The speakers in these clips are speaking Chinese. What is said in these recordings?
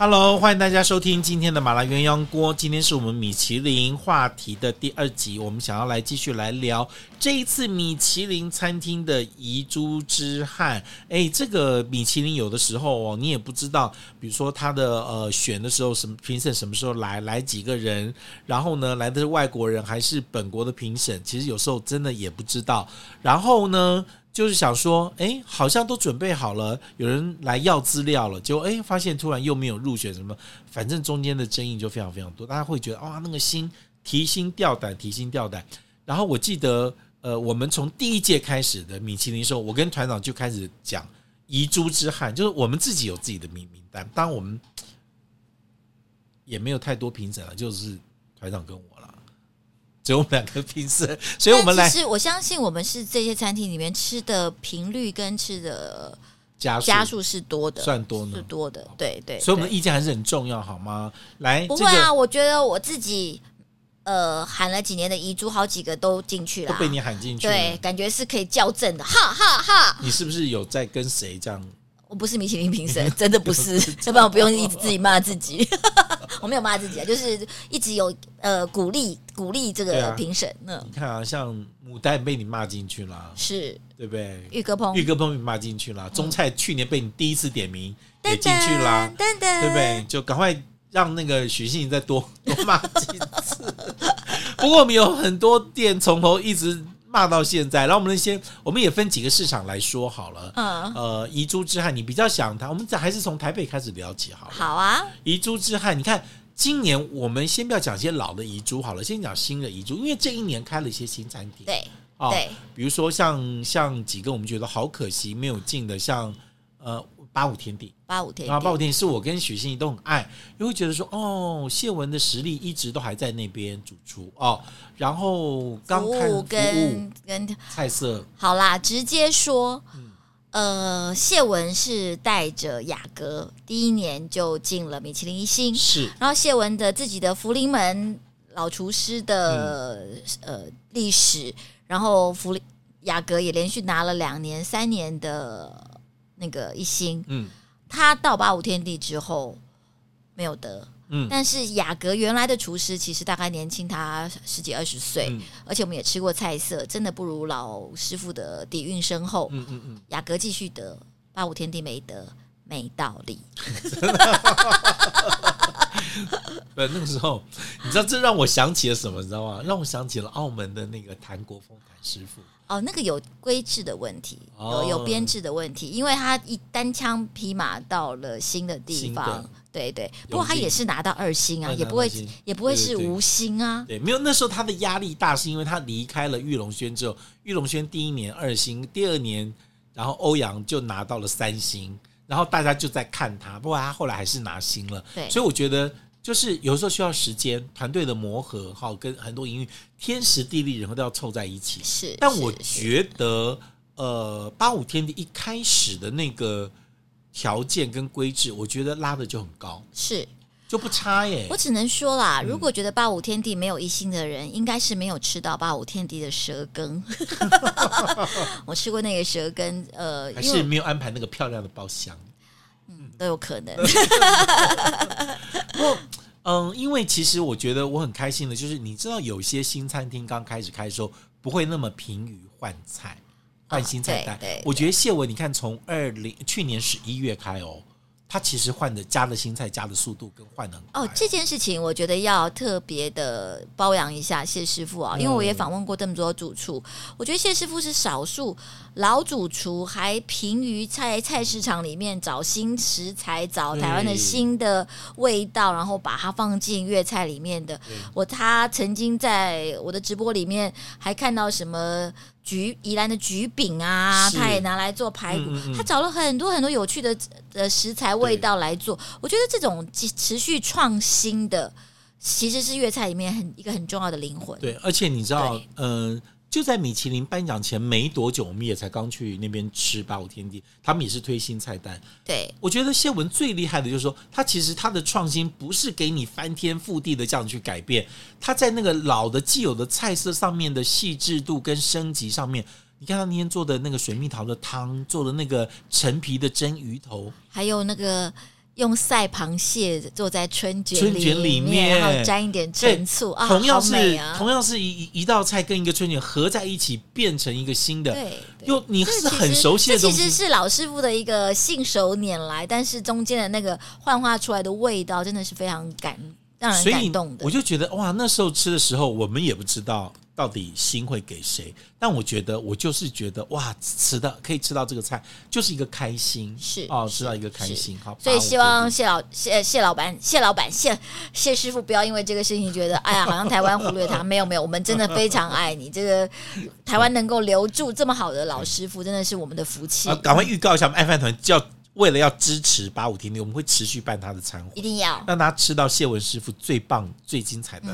Hello，欢迎大家收听今天的麻辣鸳鸯锅。今天是我们米其林话题的第二集，我们想要来继续来聊这一次米其林餐厅的遗珠之憾。哎，这个米其林有的时候哦，你也不知道，比如说他的呃选的时候，什么评审什么时候来，来几个人，然后呢来的是外国人还是本国的评审，其实有时候真的也不知道。然后呢，就是想说，哎，好像都准备好了，有人来要资料了，就哎发现突然又没有入选，什么，反正中间的争议就非常非常多，大家会觉得哇，那个心提心吊胆，提心吊胆。然后我记得，呃，我们从第一届开始的米其林时候，我跟团长就开始讲遗珠之憾，就是我们自己有自己的名名单，当我们也没有太多评审了，就是团长跟我了。只有我们两个拼色，所以我们来。其实我相信，我们是这些餐厅里面吃的频率跟吃的加加数是多的，算多呢，是多的。对对，所以我们的意见还是很重要，好吗？来，不会啊，我觉得我自己呃喊了几年的遗珠，好几个都进去了，都被你喊进去，对，感觉是可以校正的，哈哈哈。你是不是有在跟谁这样？我不是米其林评审，真的不是，要不然我不用一直自己骂自己。我没有骂自己啊，就是一直有呃鼓励鼓励这个评审。那、啊、你看啊，像牡丹被你骂进去了，是对不对？玉哥鹏，玉哥鹏被你骂进去了。中菜去年被你第一次点名也进去了，对不对？就赶快让那个许信再多多骂几次。不过我们有很多店从头一直。骂到现在，然后我们那些我们也分几个市场来说好了。嗯，呃，遗珠之憾，你比较想谈，我们还是从台北开始聊起好了。好啊，遗珠之憾，你看今年我们先不要讲一些老的遗珠好了，先讲新的遗珠，因为这一年开了一些新餐厅。对，哦，对，比如说像像几个我们觉得好可惜没有进的，像呃。八五天地，八五天地，啊，八五天地是我跟许欣怡都很爱，因为觉得说，哦，谢文的实力一直都还在那边主厨哦，然后刚看服务跟跟菜色，好啦，直接说，呃，谢文是带着雅阁第一年就进了米其林一星，是，然后谢文的自己的福临门老厨师的、嗯、呃历史，然后福临雅阁也连续拿了两年、三年的。那个一星，嗯，他到八五天地之后没有得，嗯，但是雅阁原来的厨师其实大概年轻他十几二十岁，嗯，而且我们也吃过菜色，真的不如老师傅的底蕴深厚，嗯嗯嗯，雅阁继续得，八五天地没得，没道理。对，那个时候你知道这让我想起了什么？你知道吗？让我想起了澳门的那个谭国峰谭师傅。哦，那个有规制的问题，有有编制的问题，因为他一单枪匹马到了新的地方，对对。不过他也是拿到二星啊，也不会也不会是无星啊。对，没有那时候他的压力大，是因为他离开了玉龙轩之后，玉龙轩第一年二星，第二年然后欧阳就拿到了三星，然后大家就在看他，不过他后来还是拿星了。对，所以我觉得。就是有时候需要时间，团队的磨合，哈，跟很多营运天时地利人和都要凑在一起。是，但我觉得，呃，八五天地一开始的那个条件跟规制，我觉得拉的就很高，是就不差耶。我只能说啦，如果觉得八五天地没有一星的人，嗯、应该是没有吃到八五天地的蛇羹。我吃过那个蛇羹，呃，还是没有安排那个漂亮的包厢。嗯，都有可能。不过，嗯，因为其实我觉得我很开心的，就是你知道，有些新餐厅刚开始开的时候，不会那么频于换菜、换新菜单。我觉得谢文，你看从二零去年十一月开哦。他其实换的加的新菜加的速度跟换的很哦，这件事情我觉得要特别的包养一下谢师傅啊，因为我也访问过这么多主厨，我觉得谢师傅是少数老主厨还频于菜菜市场里面找新食材，找台湾的新的味道，然后把它放进粤菜里面的。我他曾经在我的直播里面还看到什么。橘宜兰的橘饼啊，他也拿来做排骨。他找了很多很多有趣的呃食材味道来做。我觉得这种持续创新的，其实是粤菜里面很一个很重要的灵魂。对，而且你知道，嗯、呃，就在米其林颁奖前没多久，我们也才刚去那边吃八五天地，他们也是推新菜单。对，我觉得谢文最厉害的就是说，他其实他的创新不是给你翻天覆地的这样去改变，他在那个老的既有的菜色上面的细致度跟升级上面，你看他那天做的那个水蜜桃的汤，做的那个陈皮的蒸鱼头，还有那个。用赛螃蟹做在春卷春卷里面，然后沾一点陈醋啊，同样是、啊、同样是一一道菜跟一个春卷合在一起，变成一个新的。对，又你是很熟悉的东西，其实是老师傅的一个信手拈来，但是中间的那个幻化出来的味道，真的是非常感让人感动的。我就觉得哇，那时候吃的时候，我们也不知道。到底心会给谁？但我觉得，我就是觉得哇，吃的可以吃到这个菜，就是一个开心，是哦，吃到一个开心。好，所以希望谢老谢谢老板谢老板谢谢师傅不要因为这个事情觉得哎呀，好像台湾忽略他。没有没有，我们真的非常爱你。这个台湾能够留住这么好的老师傅，真的是我们的福气。赶快预告一下，我们爱饭团就要为了要支持八五天地，我们会持续办他的餐会，一定要让他吃到谢文师傅最棒、最精彩的。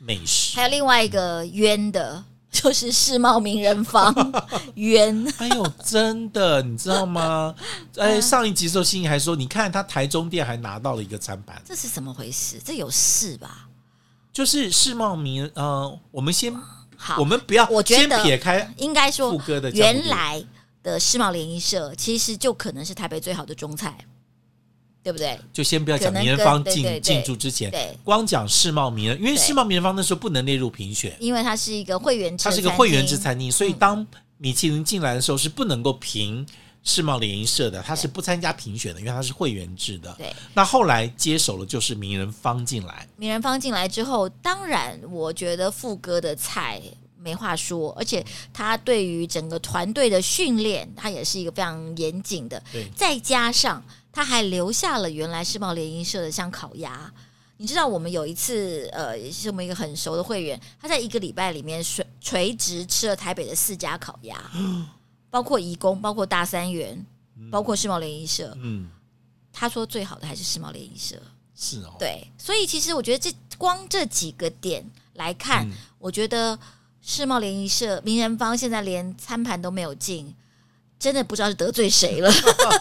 嗯美食，还有另外一个冤的，就是世贸名人坊 冤。哎呦，真的，你知道吗？哎，上一集的时候，心怡还说，你看他台中店还拿到了一个餐盘，这是怎么回事？这有事吧？就是世贸名，呃，我们先好，我们不要，我觉得撇开，应该说，原来的世贸联谊社其实就可能是台北最好的中菜。对不对？就先不要讲名人坊进进驻之前，光讲世贸名人，因为世贸名人坊那时候不能列入评选，因为它是一个会员制，它是一个会员制餐厅，所以当米其林进来的时候是不能够评世贸联谊社的，它是不参加评选的，因为它是会员制的。对，那后来接手了就是名人坊进来，名人坊进来之后，当然我觉得富哥的菜没话说，而且他对于整个团队的训练，他也是一个非常严谨的，对，再加上。他还留下了原来世贸联谊社的像烤鸭，你知道我们有一次，呃，也是我们一个很熟的会员，他在一个礼拜里面垂垂直吃了台北的四家烤鸭，包括颐宫，包括大三元，包括世贸联谊社。嗯，他说最好的还是世贸联谊社，是哦，对，所以其实我觉得这光这几个点来看，嗯、我觉得世贸联谊社名人坊现在连餐盘都没有进。真的不知道是得罪谁了，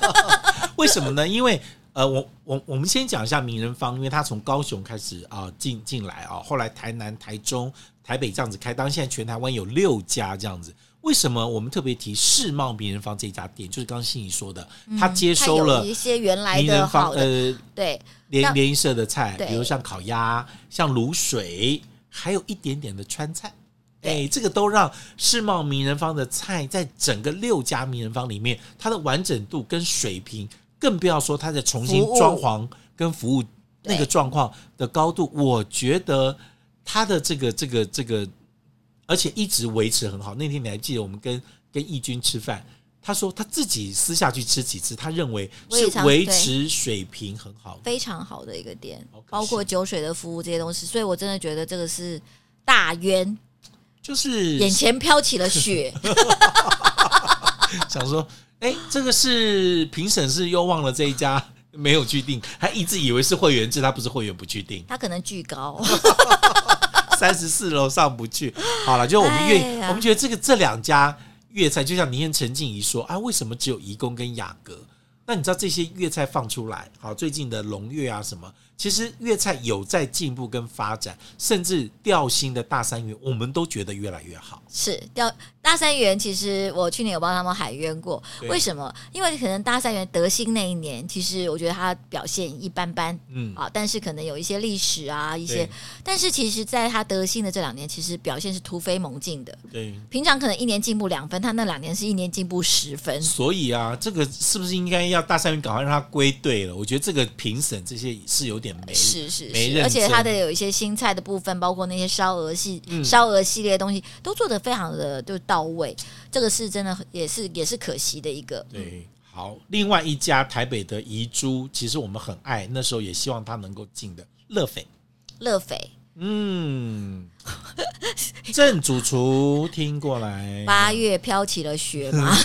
为什么呢？因为呃，我我我们先讲一下名人坊，因为他从高雄开始啊进进来啊，后来台南、台中、台北这样子开，当然现在全台湾有六家这样子。为什么我们特别提世贸名人坊这家店？就是刚刚心怡说的，他接收了一些原来的好的呃对联联谊社的菜，比如像烤鸭、像卤水，还有一点点的川菜。哎，这个都让世贸名人坊的菜在整个六家名人坊里面，它的完整度跟水平，更不要说他在重新装潢跟服务那个状况的高度。我觉得他的这个这个这个，而且一直维持很好。那天你还记得我们跟跟义军吃饭，他说他自己私下去吃几次，他认为是维持水平很好，非常好的一个店，包括酒水的服务这些东西。所以我真的觉得这个是大冤。就是眼前飘起了雪，想说，哎、欸，这个是评审是又忘了这一家 没有去订，他一直以为是会员制，他不是会员不去订，他可能巨高，三十四楼上不去。好了，就我们粤，哎、我们觉得这个这两家粤菜，就像你跟陈静怡说啊，为什么只有怡工跟雅阁？那你知道这些粤菜放出来，好，最近的龙月啊什么？其实粤菜有在进步跟发展，甚至调新的大三元，我们都觉得越来越好。是调大三元，其实我去年有帮他们海冤过。为什么？因为可能大三元得新那一年，其实我觉得他表现一般般，嗯啊，但是可能有一些历史啊，一些。但是其实在他得新的这两年，其实表现是突飞猛进的。对，平常可能一年进步两分，他那两年是一年进步十分。所以啊，这个是不是应该要大三元赶快让他归队了？我觉得这个评审这些是有点。是是是，而且它的有一些新菜的部分，包括那些烧鹅系、烧鹅系列的东西，都做的非常的就到位。这个是真的，也是也是可惜的一个。对，好，另外一家台北的遗珠，其实我们很爱，那时候也希望他能够进的乐斐。乐斐，嗯，正主厨听过来，八月飘起了雪吗？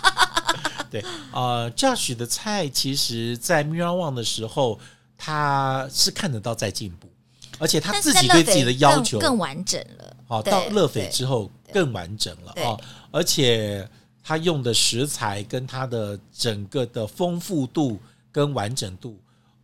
对，呃，Josh 的菜，其实在 MIRROR ONE 的时候。他是看得到在进步，而且他自己对自己的要求更，更完整了。哦，到乐斐之后更完整了哦，而且他用的食材跟他的整个的丰富度跟完整度，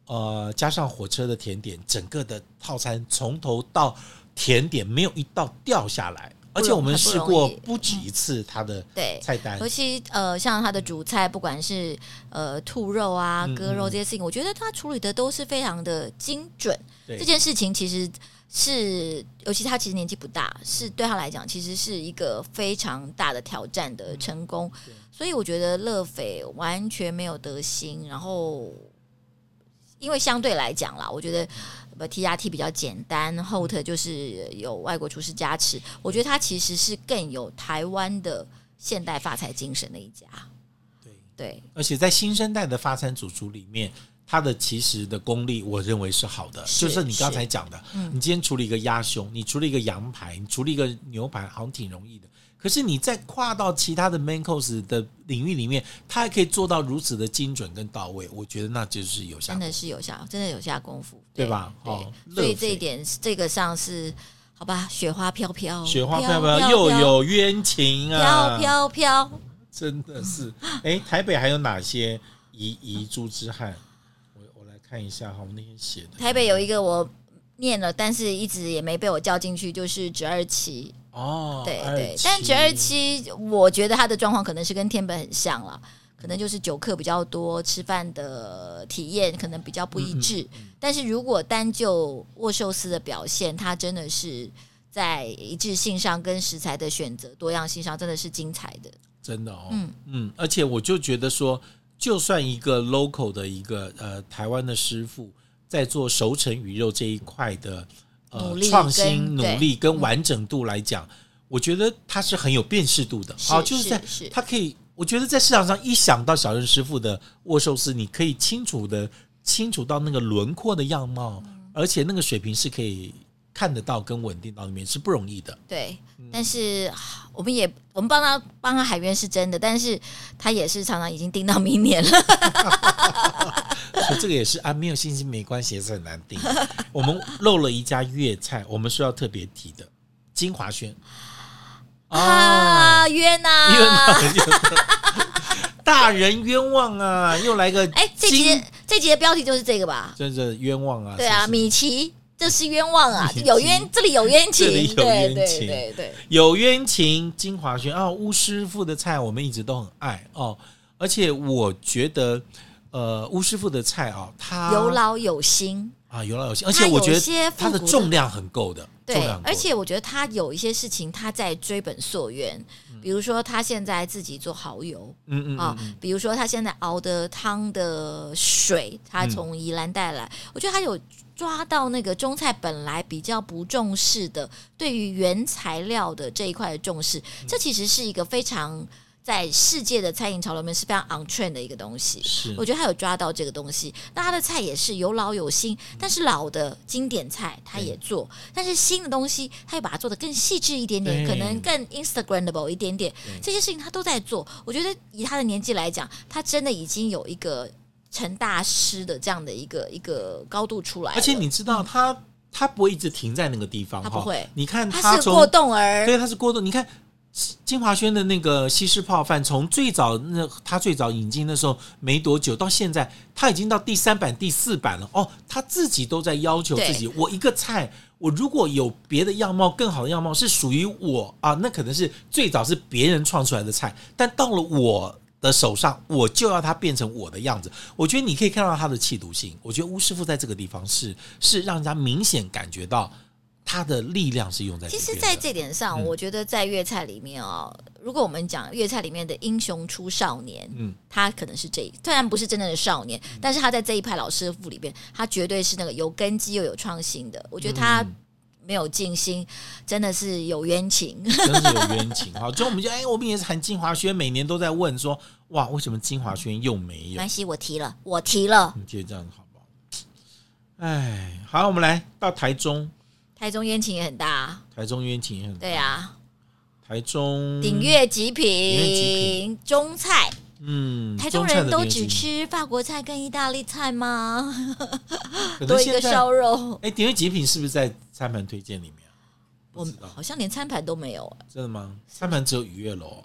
呃，加上火车的甜点，整个的套餐从头到甜点没有一道掉下来。而且我们试过不止一次他的菜单，尤其呃，像他的主菜，不管是呃兔肉啊、鸽肉这些事情，我觉得他处理的都是非常的精准。这件事情其实是，尤其他其实年纪不大，是对他来讲其实是一个非常大的挑战的成功。所以我觉得乐斐完全没有得心，然后因为相对来讲啦，我觉得。T R T 比较简单，Hot 就是有外国厨师加持。我觉得它其实是更有台湾的现代发财精神的一家。对对，而且在新生代的发餐主厨里面，它的其实的功力，我认为是好的。是就是你刚才讲的，你今天处理一个鸭胸，你处理一个羊排，你处理一个牛排，好像挺容易的。可是你在跨到其他的 main course 的领域里面，他还可以做到如此的精准跟到位，我觉得那就是有下，真的是有下，真的有下功夫，对，对吧？对，哦、所以这一点，这个上是好吧？雪花飘飘，雪花飘飘，又有冤情啊，飘飘飘，真的是。哎，台北还有哪些遗遗珠之憾？我我来看一下哈，我们那天写的。台北有一个我念了，但是一直也没被我叫进去，就是折二七。哦，对对，但九二七，我觉得他的状况可能是跟天本很像了，可能就是酒客比较多，吃饭的体验可能比较不一致。嗯嗯、但是如果单就握寿司的表现，它真的是在一致性上跟食材的选择多样性上，真的是精彩的。真的哦，嗯嗯，而且我就觉得说，就算一个 local 的一个呃台湾的师傅在做熟成鱼肉这一块的。呃，创新努力跟完整度来讲，我觉得它是很有辨识度的。好，就是在它可以，我觉得在市场上一想到小任师傅的握寿司，你可以清楚的清楚到那个轮廓的样貌，而且那个水平是可以看得到跟稳定到里面是不容易的。对，但是我们也我们帮他帮他海渊是真的，但是他也是常常已经盯到明年了。所以这个也是啊，没有信心没关系，也是很难定。我们漏了一家粤菜，我们是要特别提的金华轩啊，冤呐，冤呐，大人冤枉啊！又来个哎，这集这集的标题就是这个吧？真是冤枉啊！对啊，米奇，这是冤枉啊！有冤，这里有冤情，这里有冤情，对对，有冤情。金华轩啊，巫师傅的菜我们一直都很爱哦，而且我觉得。呃，巫师傅的菜啊，他有老有新啊，有老有新，而且我觉得它的重量很够的，对，而且我觉得他有一些事情他在追本溯源，比如说他现在自己做蚝油，嗯嗯啊，比如说他现在熬的汤的水，他从宜兰带来，我觉得他有抓到那个中菜本来比较不重视的，对于原材料的这一块的重视，这其实是一个非常。在世界的餐饮潮流里面是非常 on trend 的一个东西，是我觉得他有抓到这个东西。那他的菜也是有老有新，但是老的经典菜他也做，但是新的东西他又把它做的更细致一点点，可能更 Instagrammable 一点点。这些事情他都在做。我觉得以他的年纪来讲，他真的已经有一个成大师的这样的一个一个高度出来。而且你知道他他不会一直停在那个地方，他不会。你看他是过动儿，对，他是过动。你看。金华轩的那个西式泡饭，从最早那他最早引进的时候没多久，到现在他已经到第三版、第四版了。哦，他自己都在要求自己，我一个菜，我如果有别的样貌、更好的样貌是属于我啊，那可能是最早是别人创出来的菜，但到了我的手上，我就要它变成我的样子。我觉得你可以看到他的企图心。我觉得巫师傅在这个地方是是让人家明显感觉到。他的力量是用在，其实，在这点上，我觉得在粤菜里面哦，如果我们讲粤菜里面的英雄出少年，嗯，他可能是这，虽然不是真正的少年，但是他在这一派老师傅里边，他绝对是那个有根基又有创新的。我觉得他没有尽心，真的是有冤情，真是有冤情。好，就我们就哎，我们也是喊金华轩，每年都在问说，哇，为什么金华轩又没有？没关系，我提了，我提了，你觉得这样好不好？哎，好，我们来到台中。台中冤情也很大，台中冤情也很大。对啊，台中鼎悦极品，中菜，嗯，台中人都只吃法国菜跟意大利菜吗？多一个烧肉。哎，鼎悦极品是不是在餐盘推荐里面？我好像连餐盘都没有。真的吗？餐盘只有愉悦楼。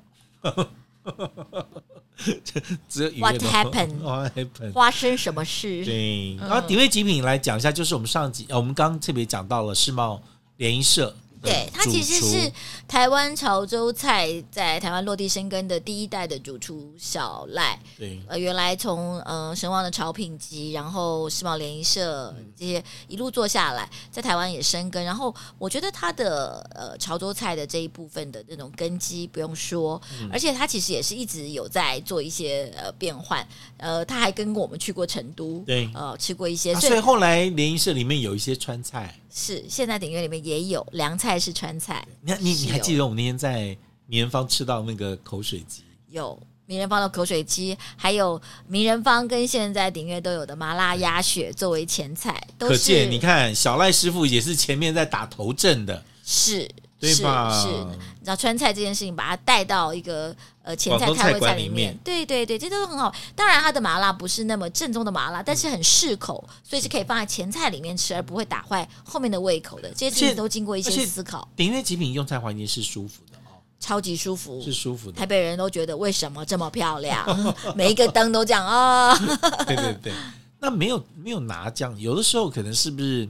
只有 What happened？发生什么事？对，然后鼎位极品来讲一下，就是我们上集，我们刚刚特别讲到了世贸联谊社。对，他其实是台湾潮州菜在台湾落地生根的第一代的主厨小赖。对，呃，原来从呃神旺的潮品集，然后世贸联谊社这些一路做下来，在台湾也生根。然后我觉得他的呃潮州菜的这一部分的那种根基不用说，嗯、而且他其实也是一直有在做一些呃变换。呃，他还跟我们去过成都，对，呃，吃过一些。所以，所以后来联谊社里面有一些川菜。是，现在鼎悦里面也有凉菜是川菜。你你你还记得我们那天在名人坊吃到那个口水鸡？有名人坊的口水鸡，还有名人坊跟现在鼎悦都有的麻辣鸭血作为前菜。都是可见你看小赖师傅也是前面在打头阵的，是。对吧？是，是，你知道川菜这件事情，把它带到一个呃前菜开胃菜里面，对对对，这都很好。当然，它的麻辣不是那么正宗的麻辣，但是很适口，嗯、所以是可以放在前菜里面吃，而不会打坏后面的胃口的。这些事情都经过一些思考。鼎悦极品用餐环境是舒服的哦，超级舒服，是舒服的。台北人都觉得为什么这么漂亮？每一个灯都讲啊，哦、对对对。那没有没有拿酱，有的时候可能是不是？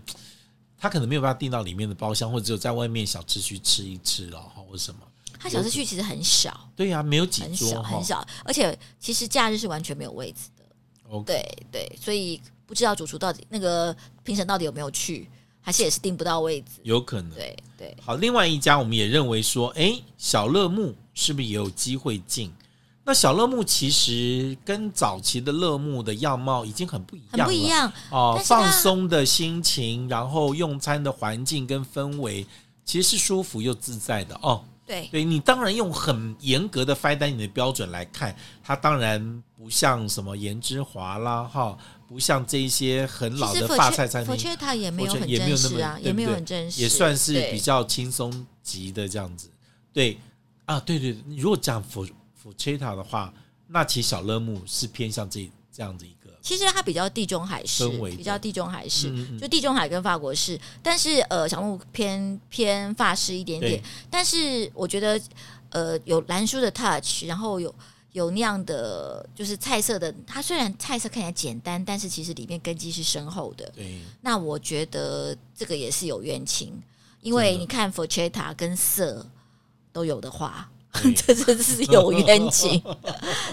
他可能没有办法订到里面的包厢，或者只有在外面小吃区吃一吃了哈，或什么？他小吃区其实很小，对呀、啊，没有几桌，很小很小，而且其实假日是完全没有位置的。Okay. 对对，所以不知道主厨到底那个评审到底有没有去，还是也是订不到位置？有可能。对对。好，另外一家我们也认为说，哎，小乐木是不是也有机会进？那小乐木其实跟早期的乐木的样貌已经很不一样了，很不一样哦。呃、放松的心情，然后用餐的环境跟氛围，其实是舒服又自在的哦。对，对你当然用很严格的 fine dining 的标准来看，它当然不像什么颜之华啦，哈，不像这一些很老的法菜餐厅，佛切塔也没有很真实啊，也没有很真实，也算是比较轻松级的这样子。对啊，对对，如果讲佛。Forchetta 的话，那其实小乐木是偏向这这样子一个，其实它比较地中海式，比较地中海式，嗯嗯就地中海跟法国式，但是呃，小乐沐偏偏法式一点点，但是我觉得呃有蓝叔的 touch，然后有有那样的就是菜色的，它虽然菜色看起来简单，但是其实里面根基是深厚的。对，那我觉得这个也是有冤情，因为你看 Forchetta 跟色都有的话。这真是有冤情。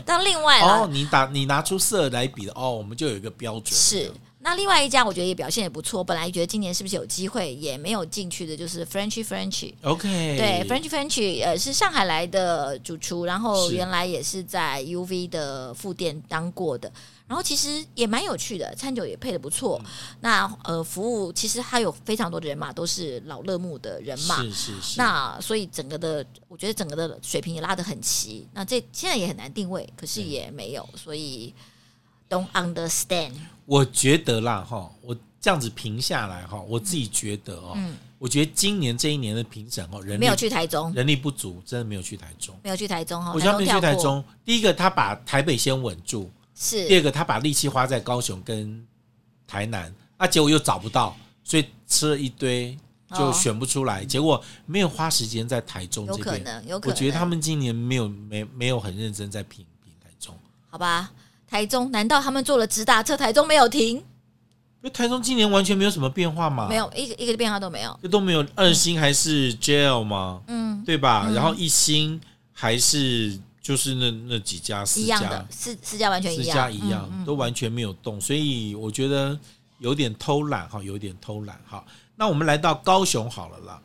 但另外哦，你打你拿出色来比的哦，我们就有一个标准。是那另外一家，我觉得也表现也不错。本来觉得今年是不是有机会，也没有进去的，就是 Frenchy Frenchy。OK，对，Frenchy Frenchy 呃是上海来的主厨，然后原来也是在 UV 的副店当过的。然后其实也蛮有趣的，餐酒也配的不错。嗯、那呃，服务其实还有非常多的人马，都是老乐沐的人马。是是是。那所以整个的，我觉得整个的水平也拉得很齐。那这现在也很难定位，可是也没有，嗯、所以 don't understand。我觉得啦，哈，我这样子评下来哈，我自己觉得哦，嗯，我觉得今年这一年的评审哦，人力没有去台中，人力不足，真的没有去台中，没有去台中哈。我觉得没去台中，第一个他把台北先稳住。是第二个，他把力气花在高雄跟台南，啊结果又找不到，所以吃了一堆就选不出来，哦、结果没有花时间在台中这边。有可能，有可能。我觉得他们今年没有没没有很认真在评评台中。好吧，台中难道他们坐了直达车，台中没有停？因为台中今年完全没有什么变化嘛，没有一个一个变化都没有，这都没有。二星还是 JL 吗？嗯，对吧？嗯、然后一星还是。就是那那几家四家，四四家完全一样，四家一样，嗯嗯、都完全没有动，所以我觉得有点偷懒哈，有点偷懒哈。那我们来到高雄好了啦，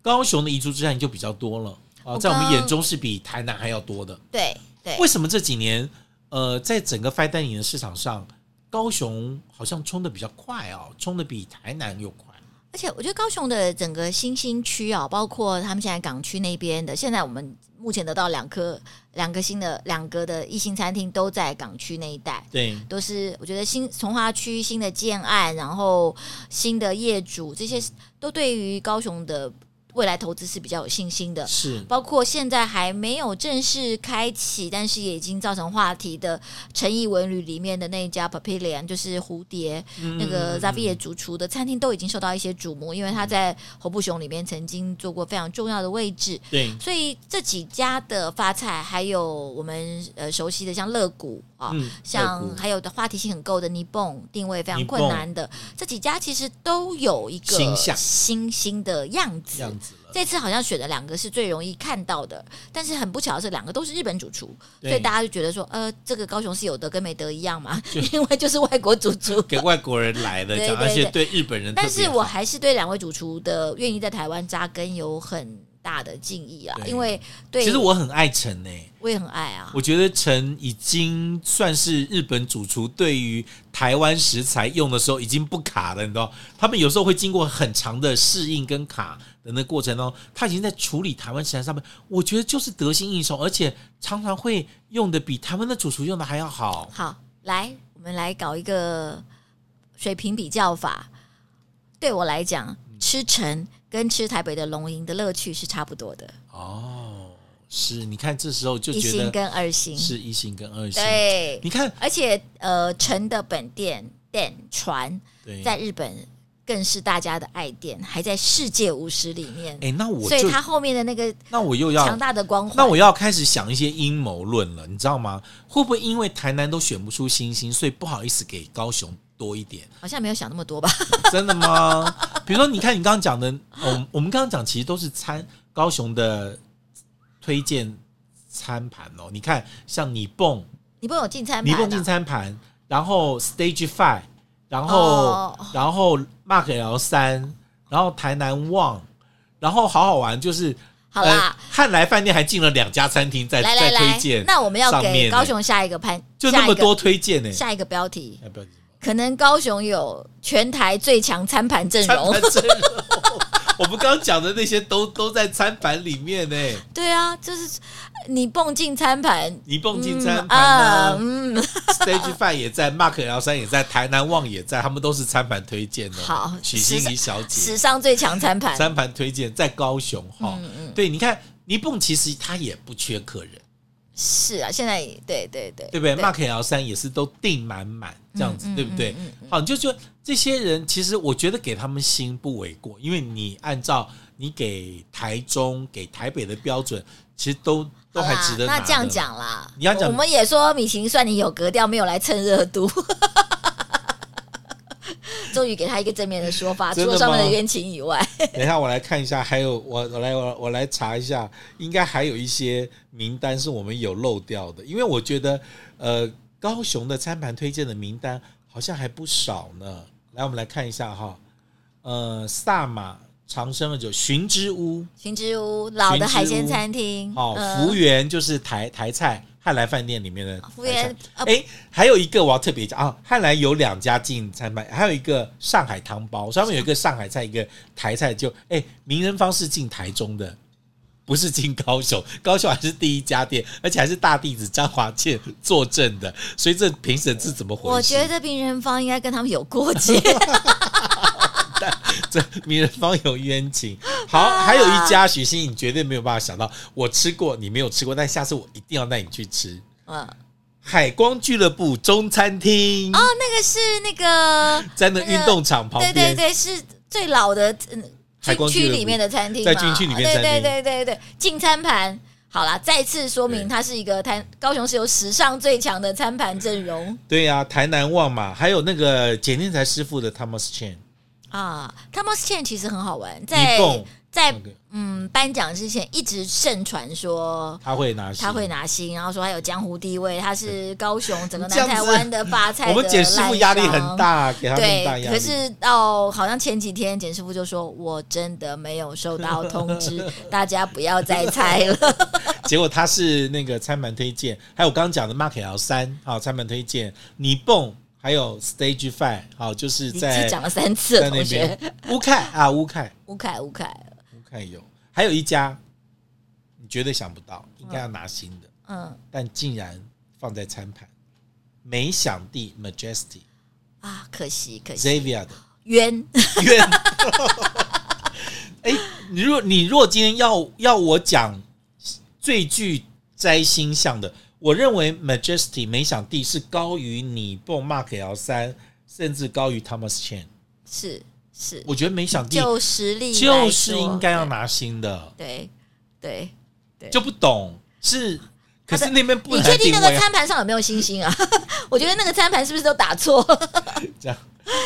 高雄的遗珠之战就比较多了啊，在我们眼中是比台南还要多的。对对，为什么这几年呃，在整个 fine dining 的市场上，高雄好像冲的比较快哦，冲的比台南又快。而且我觉得高雄的整个新兴区啊，包括他们现在港区那边的，现在我们。目前得到两颗两个新的两个的异星餐厅都在港区那一带，对，都是我觉得新从化区新的建案，然后新的业主这些都对于高雄的未来投资是比较有信心的，是。包括现在还没有正式开启，但是也已经造成话题的陈艺文旅里面的那一家 Papillion，就是蝴蝶、嗯、那个 Zavier 主厨的餐厅，都已经受到一些瞩目，因为他在侯布雄里面曾经做过非常重要的位置。对，所以这几家的发菜，还有我们呃熟悉的像乐谷啊，嗯、像还有的话题性很够的尼蹦，定位非常困难的这几家，其实都有一个新兴的样子。这次好像选的两个是最容易看到的，但是很不巧的是，两个都是日本主厨，所以大家就觉得说，呃，这个高雄是有得跟没得一样嘛？因为就是外国主厨。给外国人来的，而且对日本人。但是我还是对两位主厨的愿意在台湾扎根有很大的敬意啊，因为对，其实我很爱陈诶。我也很爱啊！我觉得陈已经算是日本主厨对于台湾食材用的时候已经不卡了，你知道？他们有时候会经过很长的适应跟卡的那过程中，他已经在处理台湾食材上面，我觉得就是得心应手，而且常常会用的比台湾的主厨用的还要好。好，来，我们来搞一个水平比较法。对我来讲，吃城跟吃台北的龙吟的乐趣是差不多的。哦。是，你看这时候就觉得一星跟二星是一星跟二星。对，你看，而且呃，城的本店店船在日本更是大家的爱店，还在世界五十里面。哎，那我所以他后面的那个那我又要强大的光环，那我要开始想一些阴谋论了，你知道吗？会不会因为台南都选不出星星，所以不好意思给高雄多一点？好像没有想那么多吧？真的吗？比如说，你看你刚刚讲的，我我们刚刚讲其实都是餐高雄的。推荐餐盘哦，你看像你蹦，你蹦有进餐盘，你蹦进餐盘，然后 Stage Five，然后、哦、然后 Mark L 三，然后台南旺，然后好好玩就是，好啦，汉、呃、来饭店还进了两家餐厅在在推荐，那我们要给高雄下一个盘，就那么多推荐呢，下一个标题。可能高雄有全台最强餐盘阵容。我们刚刚讲的那些都都在餐盘里面呢。对啊，就是你蹦进餐盘，你蹦进餐盘呢。嗯，Stage Five 也在，Mark L 三也在，台南旺也在，他们都是餐盘推荐的。好，许心怡小姐，史上最强餐盘，餐盘推荐在高雄哈。嗯嗯，对，你看你蹦其实他也不缺客人。是啊，现在对对对，对不对？Mark L 三也是都订满满这样子，对不对？好，你就说这些人，其实我觉得给他们心不为过，因为你按照你给台中、给台北的标准，其实都都还值得。那这样讲啦，你要讲，我们也说米其林算你有格调，没有来蹭热度。终于给他一个正面的说法，除了上面的冤情以外，等一下我来看一下，还有我我来我我来查一下，应该还有一些名单是我们有漏掉的，因为我觉得呃高雄的餐盘推荐的名单好像还不少呢。来，我们来看一下哈，呃，萨玛长生的酒，寻之屋，寻之屋老的海鲜餐厅，哦，福源就是台台菜。汉来饭店里面的服务员，哎、呃，还有一个我要特别讲啊，汉来有两家进餐盘，还有一个上海汤包，上面有一个上海菜，一个台菜，就哎，名人坊是进台中的，不是进高雄，高雄还是第一家店，而且还是大弟子张华健坐镇的，所以这评审是怎么回事？我觉得名人坊应该跟他们有过节。这名人坊有冤情。好，还有一家许昕，你绝对没有办法想到，我吃过，你没有吃过，但下次我一定要带你去吃。嗯，海光俱乐部中餐厅哦，那个是那个在那运动场旁边，对对对，是最老的嗯军区里面的餐厅，在军区里面，对对对对对，进餐盘。好啦，再次说明，它是一个台高雄是有史上最强的餐盘阵容。对呀、啊，台南旺嘛，还有那个简天才师傅的 Thomas Chen。啊，Thomas Chen 其实很好玩，在在嗯颁奖之前一直盛传说他会拿他会拿星，然后说他有江湖地位，他是高雄整个南台湾的发菜的。我们简师傅压力很大，给他很大压力。可是到好像前几天简师傅就说：“我真的没有收到通知，大家不要再猜了。”结果他是那个餐盘推荐，还有我刚刚讲的 Mark L 三好餐盘推荐，你蹦。还有 Stage Five，好，就是在讲了三次，在那边乌凯啊，乌凯，乌凯，乌凯，乌凯有，还有一家你绝对想不到，应该要拿新的，嗯，但竟然放在餐盘，美享地 Majesty 啊，可惜可惜，Xavier 的。冤。冤，哎，你如果你如果今天要要我讲最具摘星象的，我认为 Majesty 美想地是高于你 Nippon Mark L 三，甚至高于 Thomas Chen。是是，我觉得没想地就实力就是应该要拿新的。对对对，就不懂是，可是那边不你确定那个餐盘上有没有星星啊？我觉得那个餐盘是不是都打错？这样，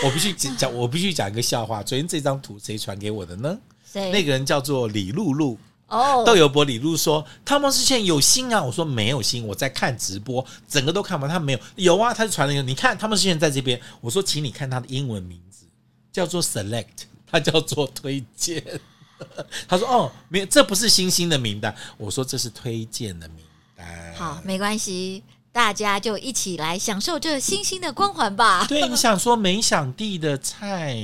我必须讲，我必须讲一个笑话。昨天这张图谁传给我的呢？谁？那个人叫做李露露。哦，豆油伯李露说：“汤姆斯茜有星啊！”我说：“没有星，我在看直播，整个都看完，他没有。有啊，他就传了一个，你看汤姆斯茜在这边。我说，请你看他的英文名字，叫做 Select，他叫做推荐。他说：哦，没有，这不是星星的名单。我说这是推荐的名单。好，没关系，大家就一起来享受这星星的光环吧。对，你想说美想地的菜。”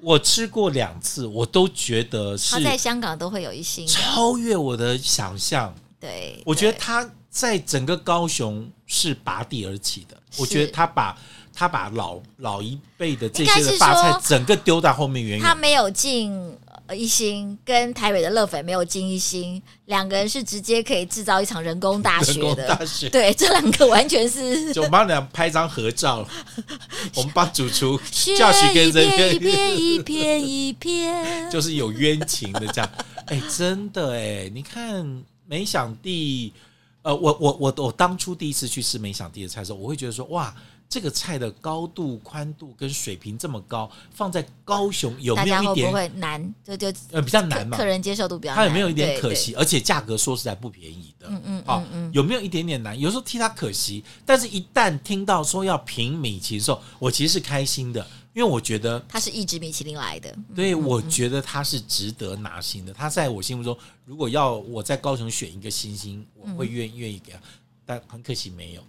我吃过两次，我都觉得是他在香港都会有一星，超越我的想象。对，我觉得他在整个高雄是拔地而起的。我觉得他把他把老老一辈的这些的大菜整个丢到后面原因，他没有进。一星跟台北的乐斐没有进一星，两个人是直接可以制造一场人工大学的。大学对，这两个完全是。就我们俩拍张合照，我们帮主厨教学跟人一片一片一片，就是有冤情的这样。哎，真的哎，你看梅想地，呃，我我我我当初第一次去吃梅想地的菜的时候，我会觉得说哇。这个菜的高度、宽度跟水平这么高，放在高雄有没有一点会难？就就呃比较难嘛，客人接受度比较难。它有没有一点可惜？而且价格说实在不便宜的。嗯嗯嗯嗯，有没有一点点难？有时候替他可惜，但是一旦听到说要评米其林的时候，我其实是开心的，因为我觉得他是一直米其林来的。对，我觉得他是值得拿星的。他在我心目中，如果要我在高雄选一个星星，我会愿愿意给他，但很可惜没有。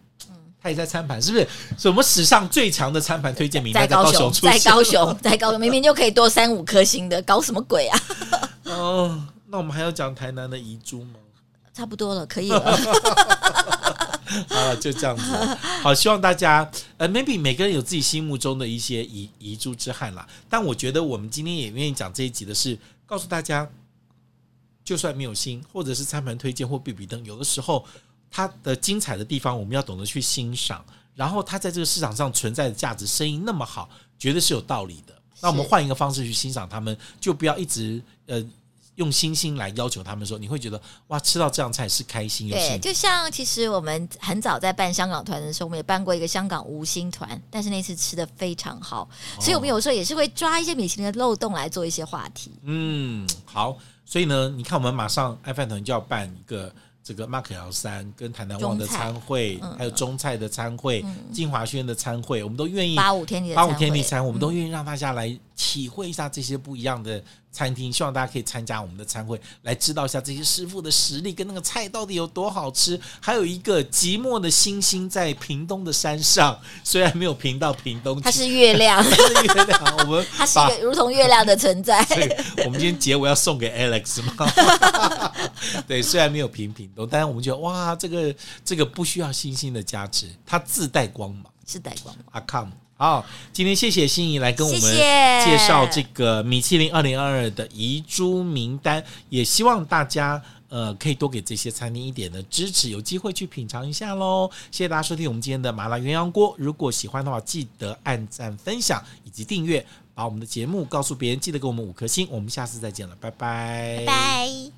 他也在餐盘，是不是？什么史上最强的餐盘推荐名单在高雄？在高雄，在高雄，明明就可以多三五颗星的，搞什么鬼啊？哦，那我们还要讲台南的遗珠吗？差不多了，可以了。好了，就这样子。好，希望大家呃，maybe 每个人有自己心目中的一些遗遗珠之憾啦。但我觉得我们今天也愿意讲这一集的是，告诉大家，就算没有星，或者是餐盘推荐或比比登，有的时候。它的精彩的地方，我们要懂得去欣赏。然后，它在这个市场上存在的价值，生意那么好，绝对是有道理的。那我们换一个方式去欣赏他们，就不要一直呃用星星来要求他们说，你会觉得哇，吃到这样菜是开心。对，就像其实我们很早在办香港团的时候，我们也办过一个香港无星团，但是那次吃的非常好，所以我们有时候也是会抓一些米其林的漏洞来做一些话题。嗯，好，所以呢，你看我们马上爱饭团就要办一个。这个 Mark L 三跟台南旺的餐会，还有中菜的餐会，金华轩的餐会，我们都愿意八五天地八五天地餐，我们都愿意让大家来体会一下这些不一样的餐厅。希望大家可以参加我们的餐会，来知道一下这些师傅的实力跟那个菜到底有多好吃。还有一个寂寞的星星在屏东的山上，虽然没有评到屏东，它是月亮，它是月亮。我们 它是一个如同月亮的存在。所以我们今天结尾要送给 Alex 吗？对，虽然没有评屏。当然，我们觉得哇，这个这个不需要星星的加持，它自带光芒，自带光芒。阿康，好，今天谢谢心怡来跟我们介绍这个米其林二零二二的遗珠名单，也希望大家呃可以多给这些餐厅一点的支持，有机会去品尝一下喽。谢谢大家收听我们今天的麻辣鸳鸯锅，如果喜欢的话，记得按赞、分享以及订阅，把我们的节目告诉别人，记得给我们五颗星。我们下次再见了，拜拜，拜拜。